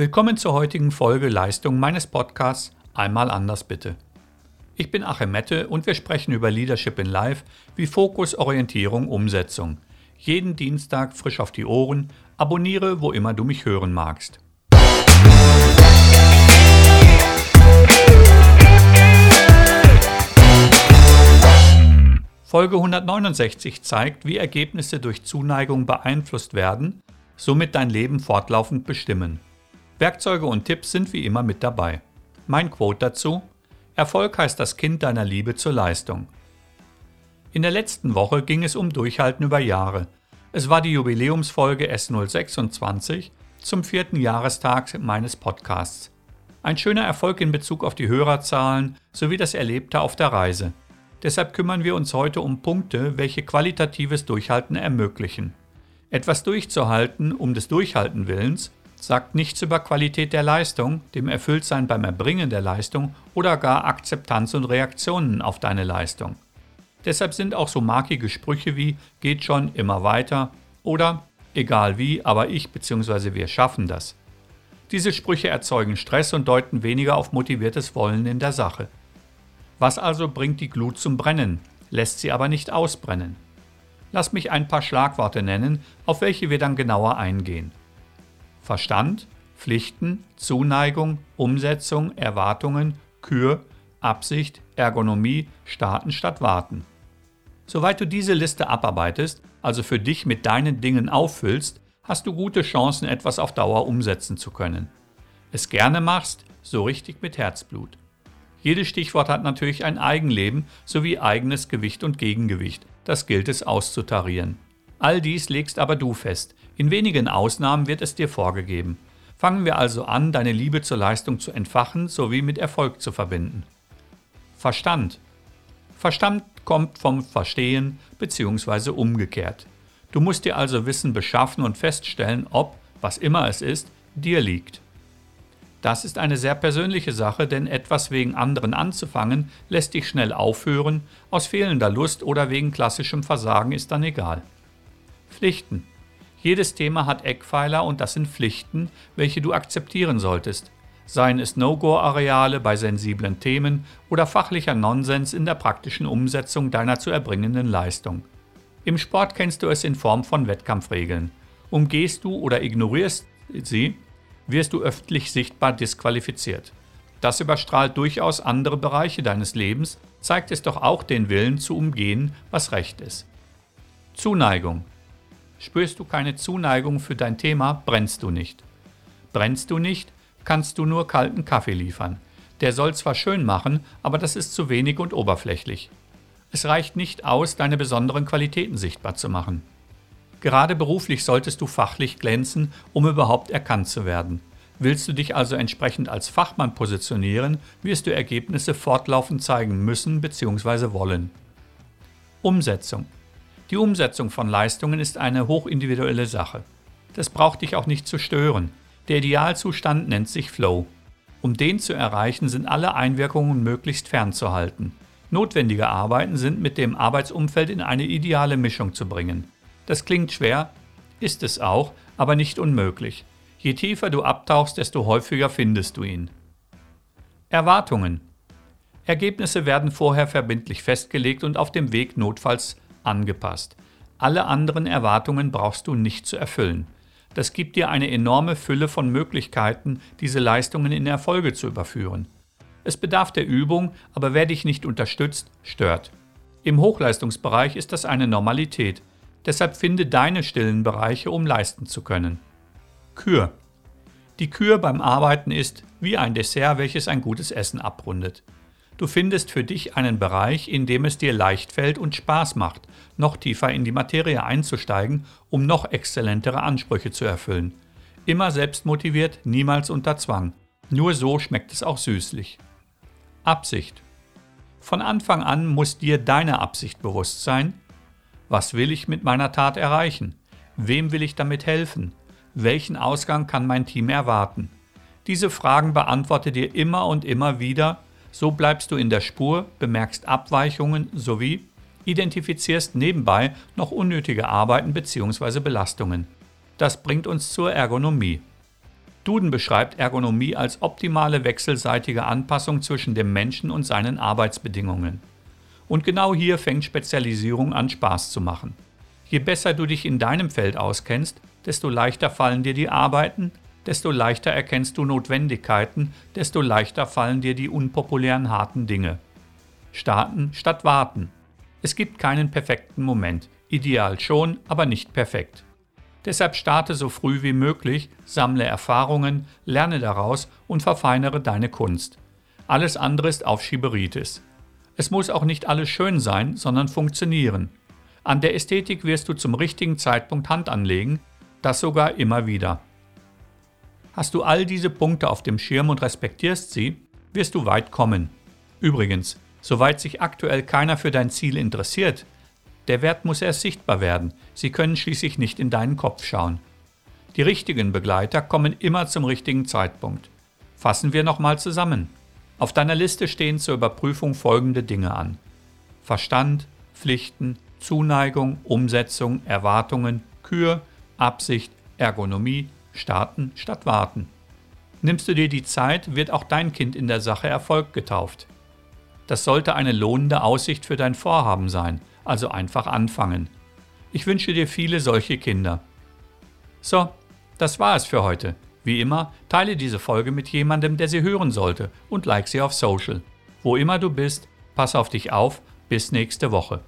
Willkommen zur heutigen Folge Leistung meines Podcasts Einmal anders bitte. Ich bin Achim Mette und wir sprechen über Leadership in Life wie Fokus, Orientierung, Umsetzung. Jeden Dienstag frisch auf die Ohren. Abonniere, wo immer du mich hören magst. Folge 169 zeigt, wie Ergebnisse durch Zuneigung beeinflusst werden, somit dein Leben fortlaufend bestimmen. Werkzeuge und Tipps sind wie immer mit dabei. Mein Quote dazu: Erfolg heißt das Kind deiner Liebe zur Leistung. In der letzten Woche ging es um Durchhalten über Jahre. Es war die Jubiläumsfolge S026 zum vierten Jahrestag meines Podcasts. Ein schöner Erfolg in Bezug auf die Hörerzahlen sowie das Erlebte auf der Reise. Deshalb kümmern wir uns heute um Punkte, welche qualitatives Durchhalten ermöglichen. Etwas durchzuhalten um des Durchhalten Willens sagt nichts über Qualität der Leistung, dem Erfülltsein beim Erbringen der Leistung oder gar Akzeptanz und Reaktionen auf deine Leistung. Deshalb sind auch so markige Sprüche wie geht schon immer weiter oder egal wie, aber ich bzw. wir schaffen das. Diese Sprüche erzeugen Stress und deuten weniger auf motiviertes Wollen in der Sache. Was also bringt die Glut zum Brennen, lässt sie aber nicht ausbrennen? Lass mich ein paar Schlagworte nennen, auf welche wir dann genauer eingehen. Verstand, Pflichten, Zuneigung, Umsetzung, Erwartungen, Kür, Absicht, Ergonomie, Starten statt Warten. Soweit du diese Liste abarbeitest, also für dich mit deinen Dingen auffüllst, hast du gute Chancen, etwas auf Dauer umsetzen zu können. Es gerne machst, so richtig mit Herzblut. Jedes Stichwort hat natürlich ein Eigenleben sowie eigenes Gewicht und Gegengewicht. Das gilt es auszutarieren. All dies legst aber du fest, in wenigen Ausnahmen wird es dir vorgegeben. Fangen wir also an, deine Liebe zur Leistung zu entfachen sowie mit Erfolg zu verbinden. Verstand. Verstand kommt vom Verstehen bzw. umgekehrt. Du musst dir also Wissen beschaffen und feststellen, ob, was immer es ist, dir liegt. Das ist eine sehr persönliche Sache, denn etwas wegen anderen anzufangen, lässt dich schnell aufhören, aus fehlender Lust oder wegen klassischem Versagen ist dann egal. Pflichten. Jedes Thema hat Eckpfeiler und das sind Pflichten, welche du akzeptieren solltest. Seien es No-Go-Areale bei sensiblen Themen oder fachlicher Nonsens in der praktischen Umsetzung deiner zu erbringenden Leistung. Im Sport kennst du es in Form von Wettkampfregeln. Umgehst du oder ignorierst sie, wirst du öffentlich sichtbar disqualifiziert. Das überstrahlt durchaus andere Bereiche deines Lebens, zeigt es doch auch den Willen zu umgehen, was recht ist. Zuneigung. Spürst du keine Zuneigung für dein Thema, brennst du nicht. Brennst du nicht, kannst du nur kalten Kaffee liefern. Der soll zwar schön machen, aber das ist zu wenig und oberflächlich. Es reicht nicht aus, deine besonderen Qualitäten sichtbar zu machen. Gerade beruflich solltest du fachlich glänzen, um überhaupt erkannt zu werden. Willst du dich also entsprechend als Fachmann positionieren, wirst du Ergebnisse fortlaufend zeigen müssen bzw. wollen. Umsetzung. Die Umsetzung von Leistungen ist eine hochindividuelle Sache. Das braucht dich auch nicht zu stören. Der Idealzustand nennt sich Flow. Um den zu erreichen, sind alle Einwirkungen möglichst fernzuhalten. Notwendige Arbeiten sind mit dem Arbeitsumfeld in eine ideale Mischung zu bringen. Das klingt schwer, ist es auch, aber nicht unmöglich. Je tiefer du abtauchst, desto häufiger findest du ihn. Erwartungen. Ergebnisse werden vorher verbindlich festgelegt und auf dem Weg notfalls angepasst. Alle anderen Erwartungen brauchst du nicht zu erfüllen. Das gibt dir eine enorme Fülle von Möglichkeiten, diese Leistungen in Erfolge zu überführen. Es bedarf der Übung, aber wer dich nicht unterstützt, stört. Im Hochleistungsbereich ist das eine Normalität. Deshalb finde deine stillen Bereiche, um leisten zu können. Kür. Die Kür beim Arbeiten ist wie ein Dessert, welches ein gutes Essen abrundet. Du findest für dich einen Bereich, in dem es dir leicht fällt und Spaß macht, noch tiefer in die Materie einzusteigen, um noch exzellentere Ansprüche zu erfüllen. Immer selbstmotiviert, niemals unter Zwang. Nur so schmeckt es auch süßlich. Absicht. Von Anfang an muss dir deine Absicht bewusst sein. Was will ich mit meiner Tat erreichen? Wem will ich damit helfen? Welchen Ausgang kann mein Team erwarten? Diese Fragen beantworte dir immer und immer wieder so bleibst du in der Spur, bemerkst Abweichungen sowie identifizierst nebenbei noch unnötige Arbeiten bzw. Belastungen. Das bringt uns zur Ergonomie. Duden beschreibt Ergonomie als optimale wechselseitige Anpassung zwischen dem Menschen und seinen Arbeitsbedingungen. Und genau hier fängt Spezialisierung an Spaß zu machen. Je besser du dich in deinem Feld auskennst, desto leichter fallen dir die Arbeiten, desto leichter erkennst du Notwendigkeiten, desto leichter fallen dir die unpopulären harten Dinge. Starten statt warten. Es gibt keinen perfekten Moment. Ideal schon, aber nicht perfekt. Deshalb starte so früh wie möglich, sammle Erfahrungen, lerne daraus und verfeinere deine Kunst. Alles andere ist Aufschieberitis. Es muss auch nicht alles schön sein, sondern funktionieren. An der Ästhetik wirst du zum richtigen Zeitpunkt Hand anlegen, das sogar immer wieder. Hast du all diese Punkte auf dem Schirm und respektierst sie, wirst du weit kommen. Übrigens, soweit sich aktuell keiner für dein Ziel interessiert, der Wert muss erst sichtbar werden. Sie können schließlich nicht in deinen Kopf schauen. Die richtigen Begleiter kommen immer zum richtigen Zeitpunkt. Fassen wir nochmal zusammen. Auf deiner Liste stehen zur Überprüfung folgende Dinge an. Verstand, Pflichten, Zuneigung, Umsetzung, Erwartungen, Kür, Absicht, Ergonomie, starten statt warten. Nimmst du dir die Zeit, wird auch dein Kind in der Sache Erfolg getauft. Das sollte eine lohnende Aussicht für dein Vorhaben sein also einfach anfangen. Ich wünsche dir viele solche Kinder. So, das war es für heute. Wie immer, teile diese Folge mit jemandem, der sie hören sollte und like sie auf Social. Wo immer du bist, pass auf dich auf, bis nächste Woche.